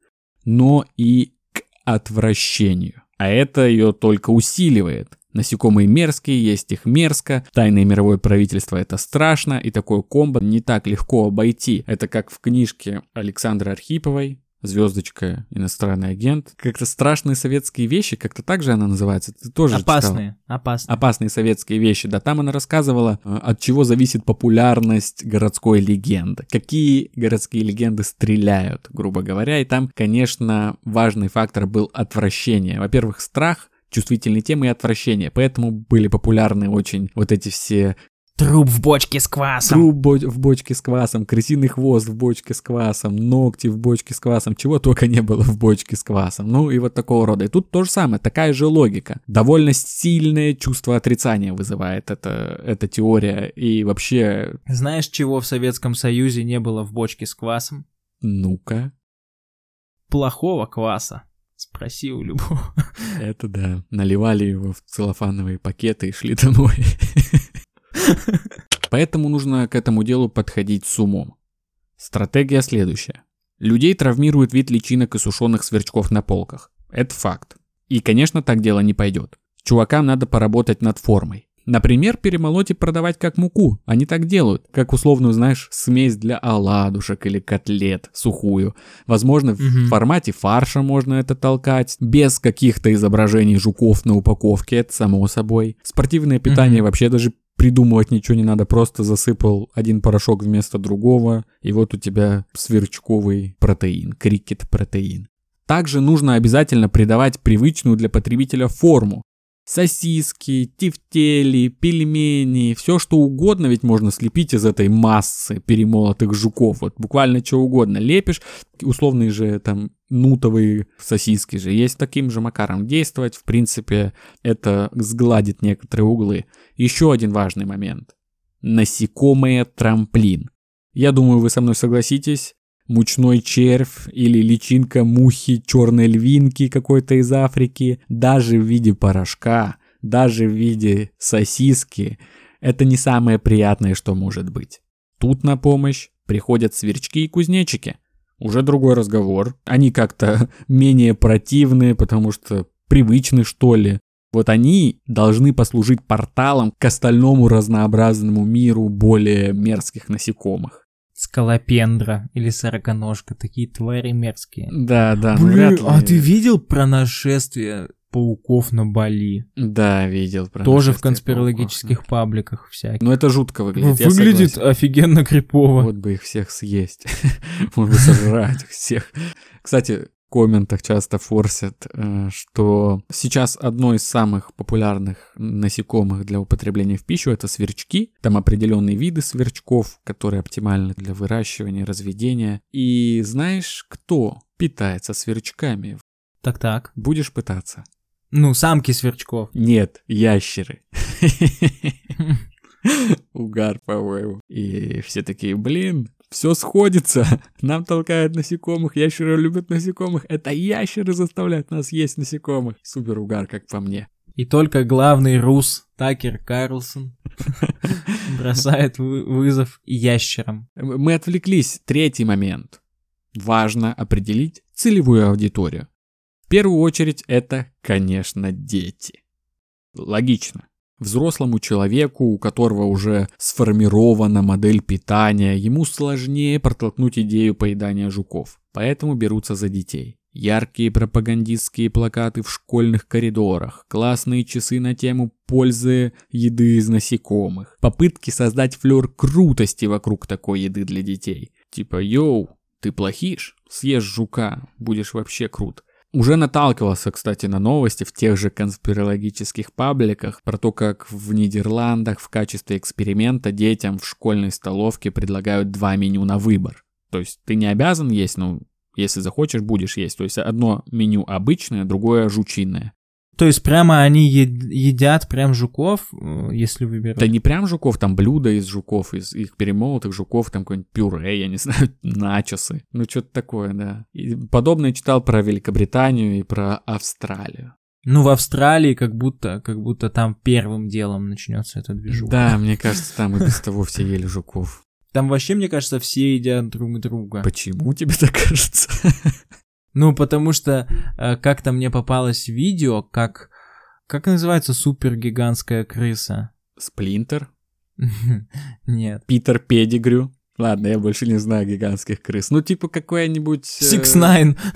но и к отвращению. А это ее только усиливает. Насекомые мерзкие, есть их мерзко, тайное мировое правительство это страшно, и такое комбо не так легко обойти. Это как в книжке Александры Архиповой, звездочка, иностранный агент. Как-то страшные советские вещи, как-то так же она называется. Ты тоже Опасные, читал? опасные. Опасные советские вещи. Да, там она рассказывала, э, от чего зависит популярность городской легенды. Какие городские легенды стреляют, грубо говоря. И там, конечно, важный фактор был отвращение. Во-первых, страх, чувствительные темы и отвращение. Поэтому были популярны очень вот эти все Труп в бочке с квасом. Труп бо- в бочке с квасом, крысиный хвост в бочке с квасом, ногти в бочке с квасом, чего только не было в бочке с квасом. Ну и вот такого рода. И тут то же самое, такая же логика. Довольно сильное чувство отрицания вызывает эта, эта теория. И вообще... Знаешь, чего в Советском Союзе не было в бочке с квасом? Ну-ка. Плохого кваса. Спроси у любого. Это да. Наливали его в целлофановые пакеты и шли домой. Поэтому нужно к этому делу подходить с умом. Стратегия следующая. Людей травмирует вид личинок и сушеных сверчков на полках. Это факт. И, конечно, так дело не пойдет. Чувакам надо поработать над формой. Например, перемолоть и продавать как муку. Они так делают, как условную, знаешь, смесь для оладушек или котлет сухую. Возможно, угу. в формате фарша можно это толкать, без каких-то изображений жуков на упаковке, это само собой. Спортивное питание угу. вообще даже придумывать ничего не надо, просто засыпал один порошок вместо другого, и вот у тебя сверчковый протеин, крикет-протеин. Также нужно обязательно придавать привычную для потребителя форму. Сосиски, тефтели, пельмени, все что угодно ведь можно слепить из этой массы перемолотых жуков. Вот буквально что угодно лепишь, условные же там нутовые сосиски же есть таким же макаром действовать. В принципе, это сгладит некоторые углы. Еще один важный момент. Насекомые трамплин. Я думаю, вы со мной согласитесь. Мучной червь или личинка мухи черной львинки какой-то из Африки, даже в виде порошка, даже в виде сосиски, это не самое приятное, что может быть. Тут на помощь приходят сверчки и кузнечики. Уже другой разговор. Они как-то менее противные, потому что привычны, что ли. Вот они должны послужить порталом к остальному разнообразному миру более мерзких насекомых. Скалопендра или сороконожка, такие твари мерзкие. Да, да, ну Блин, ли. а ты видел про нашествие пауков на Бали? Да, видел. про Тоже в конспирологических пауков. пабликах всяких. Ну это жутко выглядит, я Выглядит согласен. офигенно крипово. Вот бы их всех съесть. Бы сожрать их всех. Кстати, комментах часто форсят, э, что сейчас одно из самых популярных насекомых для употребления в пищу это сверчки. Там определенные виды сверчков, которые оптимальны для выращивания, разведения. И знаешь, кто питается сверчками? Так-так. Будешь пытаться? Ну, самки сверчков. Нет, ящеры. Угар, по-моему. И все такие, блин, все сходится. Нам толкают насекомых, ящеры любят насекомых. Это ящеры заставляют нас есть насекомых. Супер угар, как по мне. И только главный рус Такер Карлсон бросает вы- вызов ящерам. Мы отвлеклись. Третий момент. Важно определить целевую аудиторию. В первую очередь это, конечно, дети. Логично. Взрослому человеку, у которого уже сформирована модель питания, ему сложнее протолкнуть идею поедания жуков. Поэтому берутся за детей. Яркие пропагандистские плакаты в школьных коридорах, классные часы на тему пользы еды из насекомых, попытки создать флёр крутости вокруг такой еды для детей. Типа, йоу, ты плохиш, съешь жука, будешь вообще крут. Уже наталкивался, кстати, на новости в тех же конспирологических пабликах про то, как в Нидерландах в качестве эксперимента детям в школьной столовке предлагают два меню на выбор. То есть ты не обязан есть, но если захочешь, будешь есть. То есть одно меню обычное, другое жучиное. То есть прямо они едят прям жуков, э, если выберут? Да не прям жуков, там блюда из жуков, из их перемолотых жуков, там какое-нибудь пюре, я не знаю, начосы. Ну, что-то такое, да. И подобное читал про Великобританию и про Австралию. Ну, в Австралии как будто, как будто там первым делом начнется эта движуха. Да, мне кажется, там и без того все ели жуков. Там вообще, мне кажется, все едят друг друга. Почему тебе так кажется? Ну, потому что э, как-то мне попалось видео, как... Как называется супергигантская крыса? Сплинтер, Нет. Питер Педигрю. Ладно, я больше не знаю гигантских крыс. Ну, типа какой-нибудь... э, Six Nine.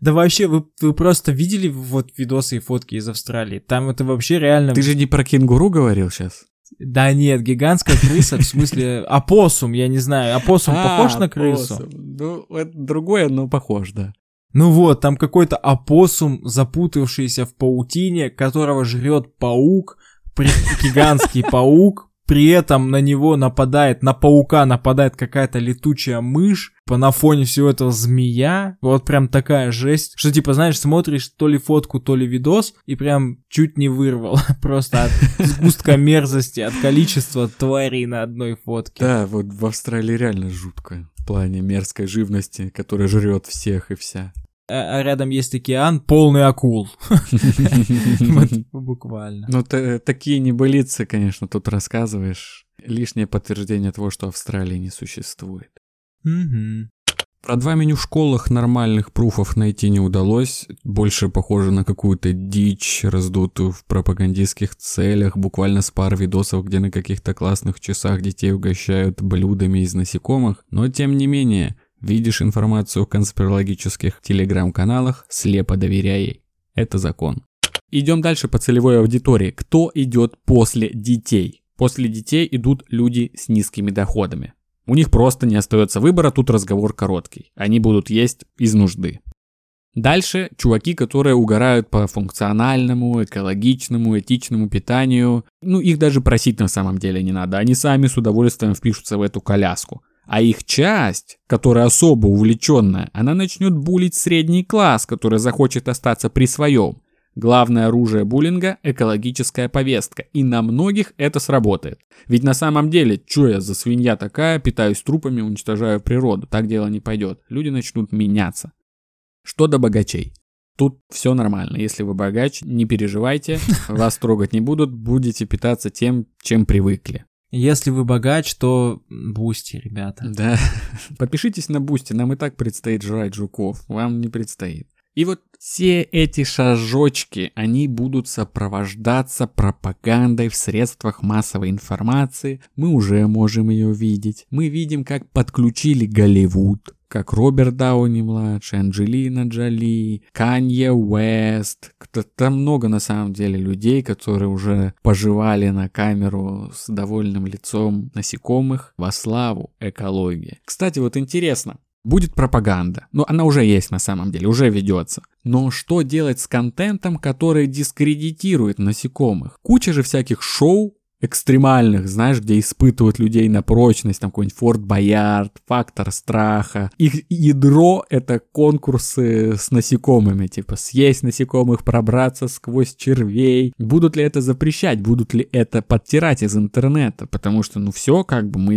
Да вообще, вы, вы просто видели вот видосы и фотки из Австралии? Там это вообще реально... Ты же не про кенгуру говорил сейчас? Да нет, гигантская крыса, в смысле опоссум, я не знаю. Опоссум похож на крысу? А. Ну, это другое, но похож, да. Ну вот, там какой-то опоссум, запутавшийся в паутине, которого жрет паук, гигантский паук, при этом на него нападает, на паука нападает какая-то летучая мышь, по на фоне всего этого змея, вот прям такая жесть, что типа, знаешь, смотришь то ли фотку, то ли видос, и прям чуть не вырвал, просто от сгустка мерзости, от количества тварей на одной фотке. Да, вот в Австралии реально жутко. В плане мерзкой живности, которая жрет всех и вся. А, а рядом есть океан, полный акул. Буквально. Ну, та- такие небылицы, конечно, тут рассказываешь. Лишнее подтверждение того, что Австралии не существует. Про два меню в школах нормальных пруфов найти не удалось. Больше похоже на какую-то дичь, раздутую в пропагандистских целях. Буквально с пар видосов, где на каких-то классных часах детей угощают блюдами из насекомых. Но тем не менее, видишь информацию в конспирологических телеграм-каналах, слепо доверяй ей. Это закон. Идем дальше по целевой аудитории. Кто идет после детей? После детей идут люди с низкими доходами. У них просто не остается выбора, тут разговор короткий. Они будут есть из нужды. Дальше чуваки, которые угорают по функциональному, экологичному, этичному питанию. Ну, их даже просить на самом деле не надо. Они сами с удовольствием впишутся в эту коляску. А их часть, которая особо увлеченная, она начнет булить средний класс, который захочет остаться при своем. Главное оружие буллинга – экологическая повестка, и на многих это сработает. Ведь на самом деле, что я за свинья такая, питаюсь трупами, уничтожаю природу, так дело не пойдет. Люди начнут меняться. Что до богачей. Тут все нормально. Если вы богач, не переживайте, вас трогать не будут, будете питаться тем, чем привыкли. Если вы богач, то бусти, ребята. Да. Подпишитесь на Бусти, нам и так предстоит жрать жуков, вам не предстоит. И вот все эти шажочки, они будут сопровождаться пропагандой в средствах массовой информации. Мы уже можем ее видеть. Мы видим, как подключили Голливуд, как Роберт Дауни-младший, Анджелина Джоли, Канье Уэст. Там много на самом деле людей, которые уже поживали на камеру с довольным лицом насекомых во славу экологии. Кстати, вот интересно, Будет пропаганда. Но она уже есть на самом деле, уже ведется. Но что делать с контентом, который дискредитирует насекомых? Куча же всяких шоу, экстремальных, знаешь, где испытывают людей на прочность, там какой-нибудь Форт Боярд, Фактор Страха. Их ядро — это конкурсы с насекомыми, типа съесть насекомых, пробраться сквозь червей. Будут ли это запрещать, будут ли это подтирать из интернета, потому что, ну, все, как бы мы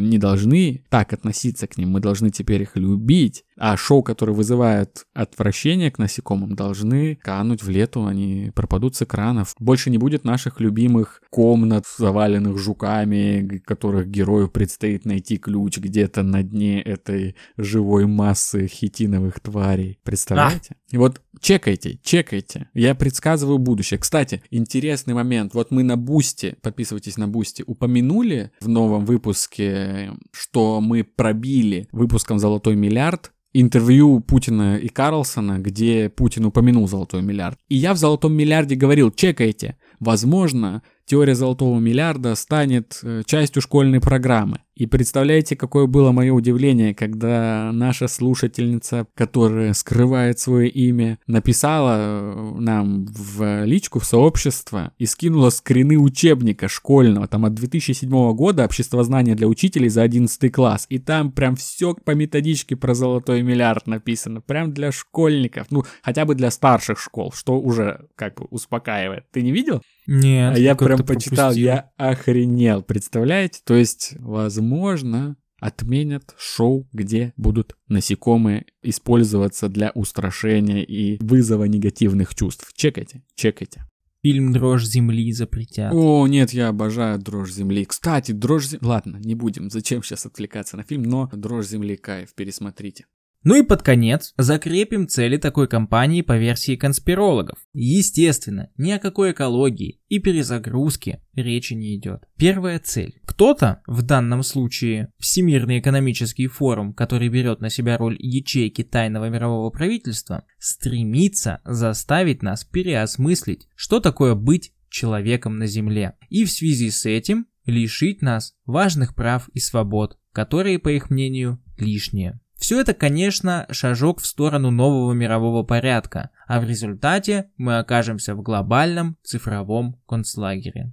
не должны так относиться к ним, мы должны теперь их любить. А шоу, которые вызывают отвращение к насекомым, должны кануть в лету, они пропадут с экранов. Больше не будет наших любимых комнат, заваленных жуками, которых герою предстоит найти ключ где-то на дне этой живой массы хитиновых тварей. Представляете? И вот чекайте, чекайте. Я предсказываю будущее. Кстати, интересный момент. Вот мы на Бусти, подписывайтесь на Бусти, упомянули в новом выпуске, что мы пробили выпуском «Золотой миллиард» интервью Путина и Карлсона, где Путин упомянул золотой миллиард. И я в золотом миллиарде говорил, чекайте, возможно, теория золотого миллиарда станет э, частью школьной программы. И представляете, какое было мое удивление, когда наша слушательница, которая скрывает свое имя, написала э, нам в личку, в сообщество и скинула скрины учебника школьного, там от 2007 года «Обществознание для учителей» за 11 класс. И там прям все по методичке про золотой миллиард написано. Прям для школьников, ну хотя бы для старших школ, что уже как бы успокаивает. Ты не видел? Нет. А я прям почитал, пропустил. я охренел, представляете? То есть, возможно, отменят шоу, где будут насекомые использоваться для устрашения и вызова негативных чувств. Чекайте, чекайте. Фильм «Дрожь земли» запретят. О, нет, я обожаю «Дрожь земли». Кстати, «Дрожь земли...» Ладно, не будем, зачем сейчас отвлекаться на фильм, но «Дрожь земли» кайф, пересмотрите. Ну и под конец закрепим цели такой компании по версии конспирологов. Естественно, ни о какой экологии и перезагрузке речи не идет. Первая цель. Кто-то, в данном случае Всемирный экономический форум, который берет на себя роль ячейки тайного мирового правительства, стремится заставить нас переосмыслить, что такое быть человеком на Земле. И в связи с этим лишить нас важных прав и свобод, которые, по их мнению, лишние. Все это, конечно, шажок в сторону нового мирового порядка, а в результате мы окажемся в глобальном цифровом концлагере.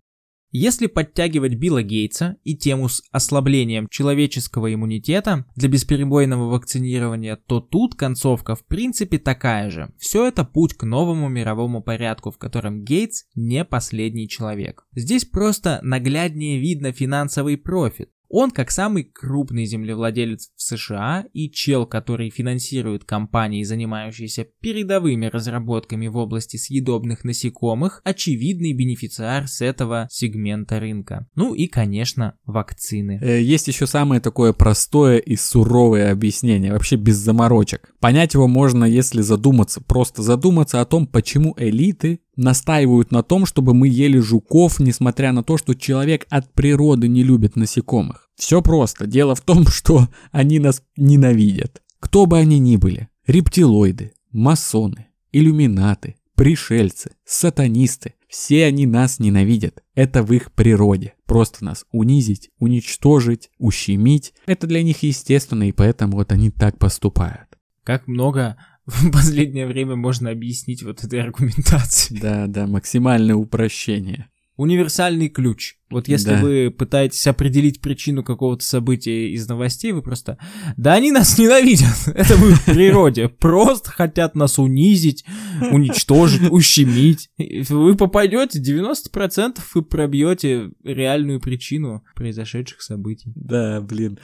Если подтягивать Билла Гейтса и тему с ослаблением человеческого иммунитета для бесперебойного вакцинирования, то тут концовка в принципе такая же. Все это путь к новому мировому порядку, в котором Гейтс не последний человек. Здесь просто нагляднее видно финансовый профит. Он, как самый крупный землевладелец в США и чел, который финансирует компании, занимающиеся передовыми разработками в области съедобных насекомых, очевидный бенефициар с этого сегмента рынка. Ну и, конечно, вакцины. Э, есть еще самое такое простое и суровое объяснение, вообще без заморочек. Понять его можно, если задуматься, просто задуматься о том, почему элиты настаивают на том, чтобы мы ели жуков, несмотря на то, что человек от природы не любит насекомых. Все просто. Дело в том, что они нас ненавидят. Кто бы они ни были. Рептилоиды, масоны, иллюминаты, пришельцы, сатанисты. Все они нас ненавидят. Это в их природе. Просто нас унизить, уничтожить, ущемить. Это для них естественно, и поэтому вот они так поступают. Как много в последнее время можно объяснить вот этой аргументацией. Да, да, максимальное упрощение. универсальный ключ. Вот если Да. вы пытаетесь определить причину какого-то события из новостей, вы просто... Да они нас ненавидят. Это в их природе. Просто хотят нас унизить, уничтожить, ущемить. Вы попадете 90% и пробьете реальную причину произошедших событий. Да, блин.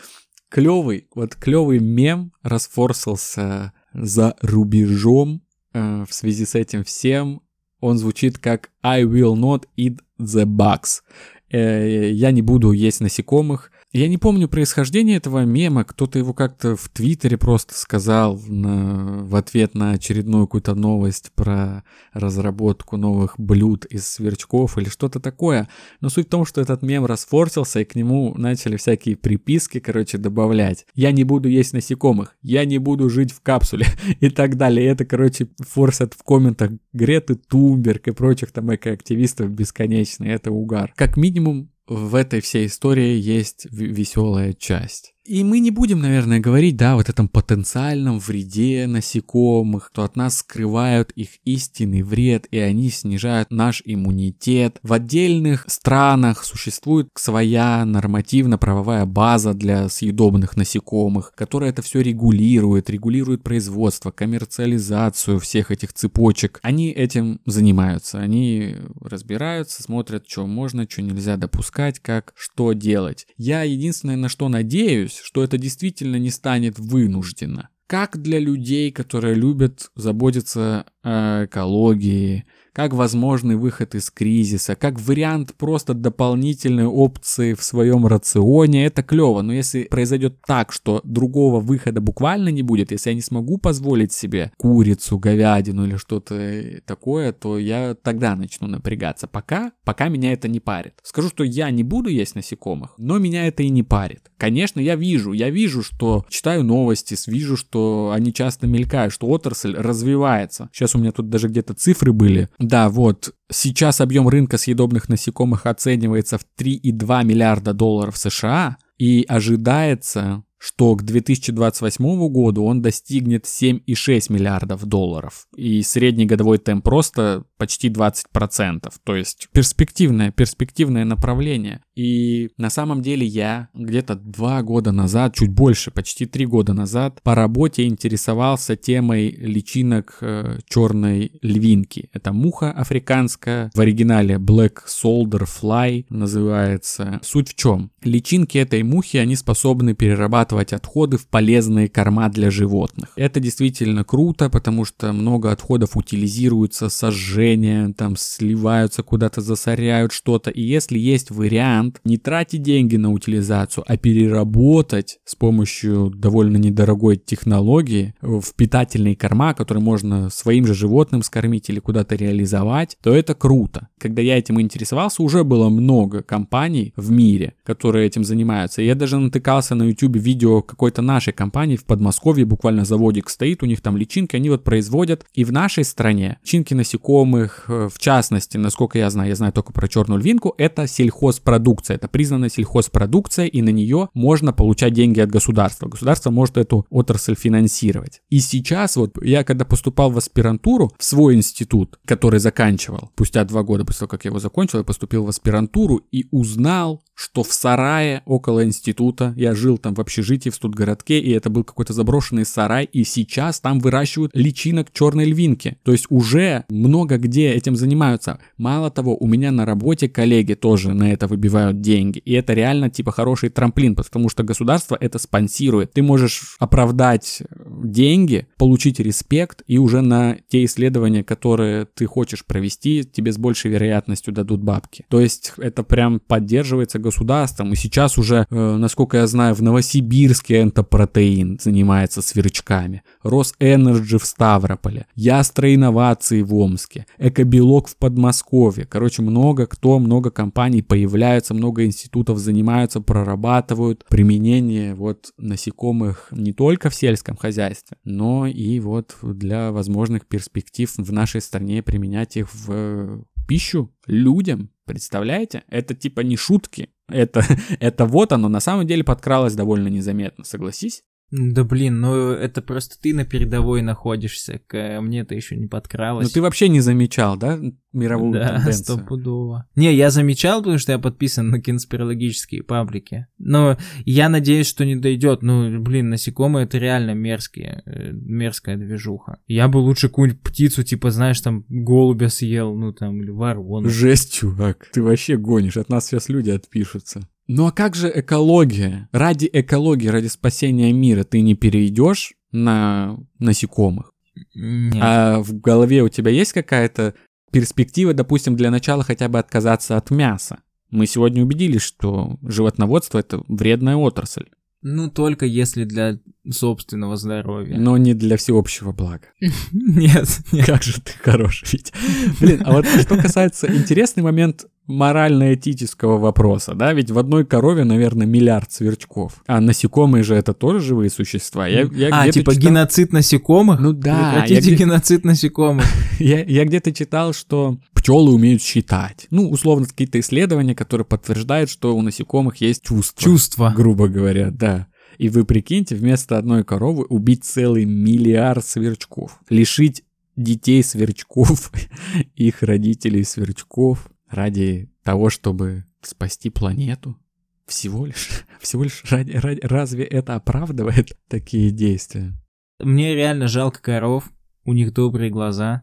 Клевый, вот клевый мем расфорсился за рубежом э, в связи с этим всем. Он звучит как I will not eat the bugs. Э, я не буду есть насекомых. Я не помню происхождение этого мема, кто-то его как-то в Твиттере просто сказал на- в ответ на очередную какую-то новость про разработку новых блюд из сверчков или что-то такое. Но суть в том, что этот мем расфорсился, и к нему начали всякие приписки, короче, добавлять. Я не буду есть насекомых, я не буду жить в капсуле и так далее. И это, короче, форсят в комментах Греты Тумберг и прочих там экоактивистов бесконечно. Это угар. Как минимум, в этой всей истории есть веселая часть. И мы не будем, наверное, говорить, да, вот этом потенциальном вреде насекомых, что от нас скрывают их истинный вред, и они снижают наш иммунитет. В отдельных странах существует своя нормативно-правовая база для съедобных насекомых, которая это все регулирует, регулирует производство, коммерциализацию всех этих цепочек. Они этим занимаются, они разбираются, смотрят, что можно, что нельзя допускать, как, что делать. Я единственное, на что надеюсь, что это действительно не станет вынужденно. Как для людей, которые любят заботиться экологии, как возможный выход из кризиса, как вариант просто дополнительной опции в своем рационе, это клево. Но если произойдет так, что другого выхода буквально не будет, если я не смогу позволить себе курицу, говядину или что-то такое, то я тогда начну напрягаться. Пока, пока меня это не парит. Скажу, что я не буду есть насекомых, но меня это и не парит. Конечно, я вижу, я вижу, что читаю новости, вижу, что они часто мелькают, что отрасль развивается. Сейчас у меня тут даже где-то цифры были. Да, вот, сейчас объем рынка съедобных насекомых оценивается в 3,2 миллиарда долларов США, и ожидается, что к 2028 году он достигнет 7,6 миллиардов долларов. И средний годовой темп просто почти 20%. То есть перспективное, перспективное направление. И на самом деле я где-то два года назад, чуть больше, почти три года назад, по работе интересовался темой личинок э, черной львинки. Это муха африканская, в оригинале Black Soldier Fly называется. Суть в чем? Личинки этой мухи, они способны перерабатывать отходы в полезные корма для животных. Это действительно круто, потому что много отходов утилизируется, сожжение, там сливаются куда-то, засоряют что-то. И если есть вариант не тратить деньги на утилизацию, а переработать с помощью довольно недорогой технологии в питательные корма, которые можно своим же животным скормить или куда-то реализовать, то это круто. Когда я этим интересовался, уже было много компаний в мире, которые этим занимаются. Я даже натыкался на YouTube видео какой-то нашей компании в Подмосковье, буквально заводик стоит, у них там личинки, они вот производят. И в нашей стране личинки насекомых, э, в частности, насколько я знаю, я знаю только про черную львинку, это сельхозпродукция, это признанная сельхозпродукция, и на нее можно получать деньги от государства. Государство может эту отрасль финансировать. И сейчас вот я когда поступал в аспирантуру в свой институт, который заканчивал, спустя два года после того, как я его закончил, я поступил в аспирантуру и узнал, что в сарае около института, я жил там в общежитии в студгородке, и это был какой-то заброшенный сарай, и сейчас там выращивают личинок черной львинки. То есть уже много где этим занимаются. Мало того, у меня на работе коллеги тоже на это выбивают деньги. И это реально типа хороший трамплин, потому что государство это спонсирует. Ты можешь оправдать деньги, получить респект, и уже на те исследования, которые ты хочешь провести, тебе с большей вероятностью дадут бабки. То есть это прям поддерживается государством. И сейчас уже, э, насколько я знаю, в Новосибирске энтопротеин занимается сверчками. Росэнерджи в Ставрополе. Ястро инновации в Омске. Экобелок в Подмосковье. Короче, много кто, много компаний появляются, много институтов занимаются, прорабатывают применение вот насекомых не только в сельском хозяйстве, но и вот для возможных перспектив в нашей стране применять их в пищу людям. Представляете? Это типа не шутки. Это, это вот оно на самом деле подкралось довольно незаметно, согласись? Да блин, ну это просто ты на передовой находишься, к мне это еще не подкралось. Ну ты вообще не замечал, да, мировую да, тенденцию? стопудово. Не, я замечал, потому что я подписан на конспирологические паблики. Но я надеюсь, что не дойдет. Ну, блин, насекомые это реально мерзкие, э, мерзкая движуха. Я бы лучше какую-нибудь птицу, типа, знаешь, там, голубя съел, ну там, или ворону. Жесть, чувак. Ты вообще гонишь, от нас сейчас люди отпишутся. Ну а как же экология? Ради экологии, ради спасения мира ты не перейдешь на насекомых? Нет. А в голове у тебя есть какая-то перспектива, допустим, для начала хотя бы отказаться от мяса? Мы сегодня убедились, что животноводство это вредная отрасль, Ну, только если для собственного здоровья. но не для всеобщего блага. Нет, нет. Как же ты хорош, Витя. Блин, а вот что касается интересный момент морально-этического вопроса, да, ведь в одной корове, наверное, миллиард сверчков, а насекомые же это тоже живые существа. Я, я а, типа читал- геноцид насекомых? Ну да, я, Прекратите где- геноцид насекомых. я- я где-то читал, что пчелы умеют считать. Ну, условно, какие-то исследования, которые подтверждают, что у насекомых есть чувства. Чувства. Грубо говоря, да. И вы прикиньте, вместо одной коровы убить целый миллиард сверчков. Лишить детей сверчков, их родителей сверчков ради того, чтобы спасти планету. Всего лишь, всего лишь ради, ради- разве это оправдывает такие действия? Мне реально жалко коров, у них добрые глаза,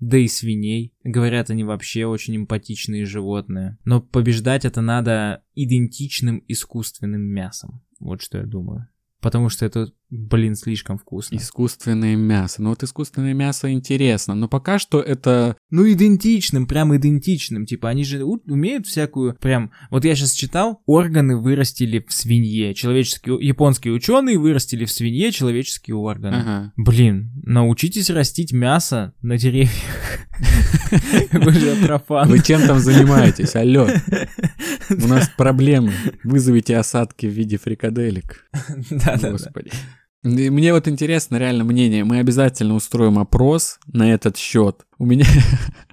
да и свиней. Говорят, они вообще очень эмпатичные животные. Но побеждать это надо идентичным искусственным мясом. Вот что я думаю. Потому что это, блин, слишком вкусно. Искусственное мясо. Ну вот искусственное мясо интересно, но пока что это... Ну, идентичным, прям идентичным. Типа, они же у- умеют всякую, прям... Вот я сейчас читал, органы вырастили в свинье. Человеческие, японские ученые вырастили в свинье человеческие органы. Ага. Блин, научитесь растить мясо на деревьях. Какой же я профан. Вы чем там занимаетесь? Алло, у нас проблемы. Вызовите осадки в виде фрикаделек. Да-да-да. Господи. И Мне вот интересно реально мнение. Мы обязательно устроим опрос на этот счет. У меня,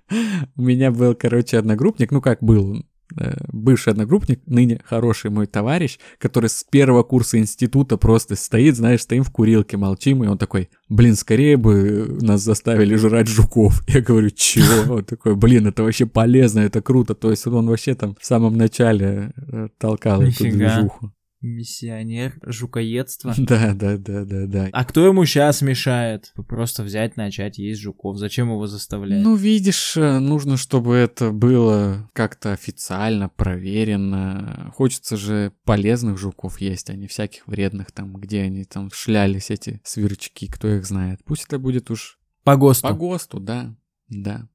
у меня был, короче, одногруппник, ну как был, э, бывший одногруппник, ныне хороший мой товарищ, который с первого курса института просто стоит, знаешь, стоим в курилке, молчим, и он такой, блин, скорее бы нас заставили жрать жуков. Я говорю, чего? Он такой, блин, это вообще полезно, это круто. То есть он вообще там в самом начале э, толкал эту движуху. Миссионер жукоедства. Да, да, да, да, да. А кто ему сейчас мешает? Просто взять, начать есть жуков. Зачем его заставлять? Ну, видишь, э, нужно, чтобы это было как-то официально, проверено. Хочется же полезных жуков есть, а не всяких вредных там, где они там шлялись, эти сверчки, кто их знает. Пусть это будет уж по ГОСТу. по ГОСТу, да, да.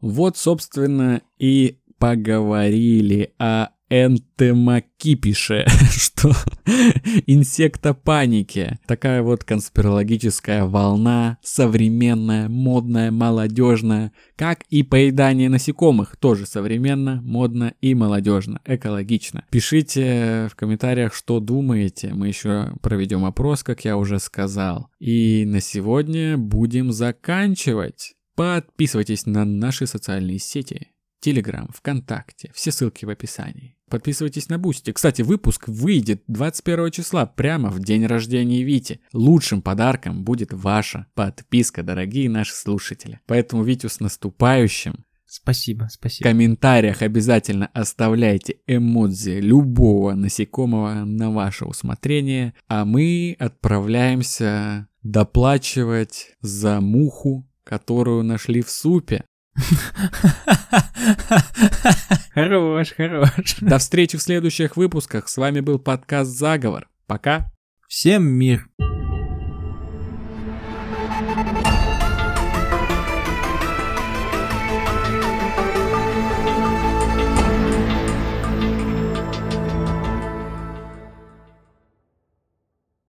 Вот, собственно, и поговорили о энтемокипише, что инсектопанике. Такая вот конспирологическая волна, современная, модная, молодежная, как и поедание насекомых, тоже современно, модно и молодежно, экологично. Пишите в комментариях, что думаете, мы еще проведем опрос, как я уже сказал. И на сегодня будем заканчивать. Подписывайтесь на наши социальные сети. Телеграм, ВКонтакте, все ссылки в описании. Подписывайтесь на Бусти. Кстати, выпуск выйдет 21 числа, прямо в день рождения Вити. Лучшим подарком будет ваша подписка, дорогие наши слушатели. Поэтому Витю с наступающим. Спасибо, В спасибо. комментариях обязательно оставляйте эмодзи любого насекомого на ваше усмотрение, а мы отправляемся доплачивать за муху, которую нашли в супе. Хорош, хорош. До встречи в следующих выпусках. С вами был подкаст «Заговор». Пока. Всем мир.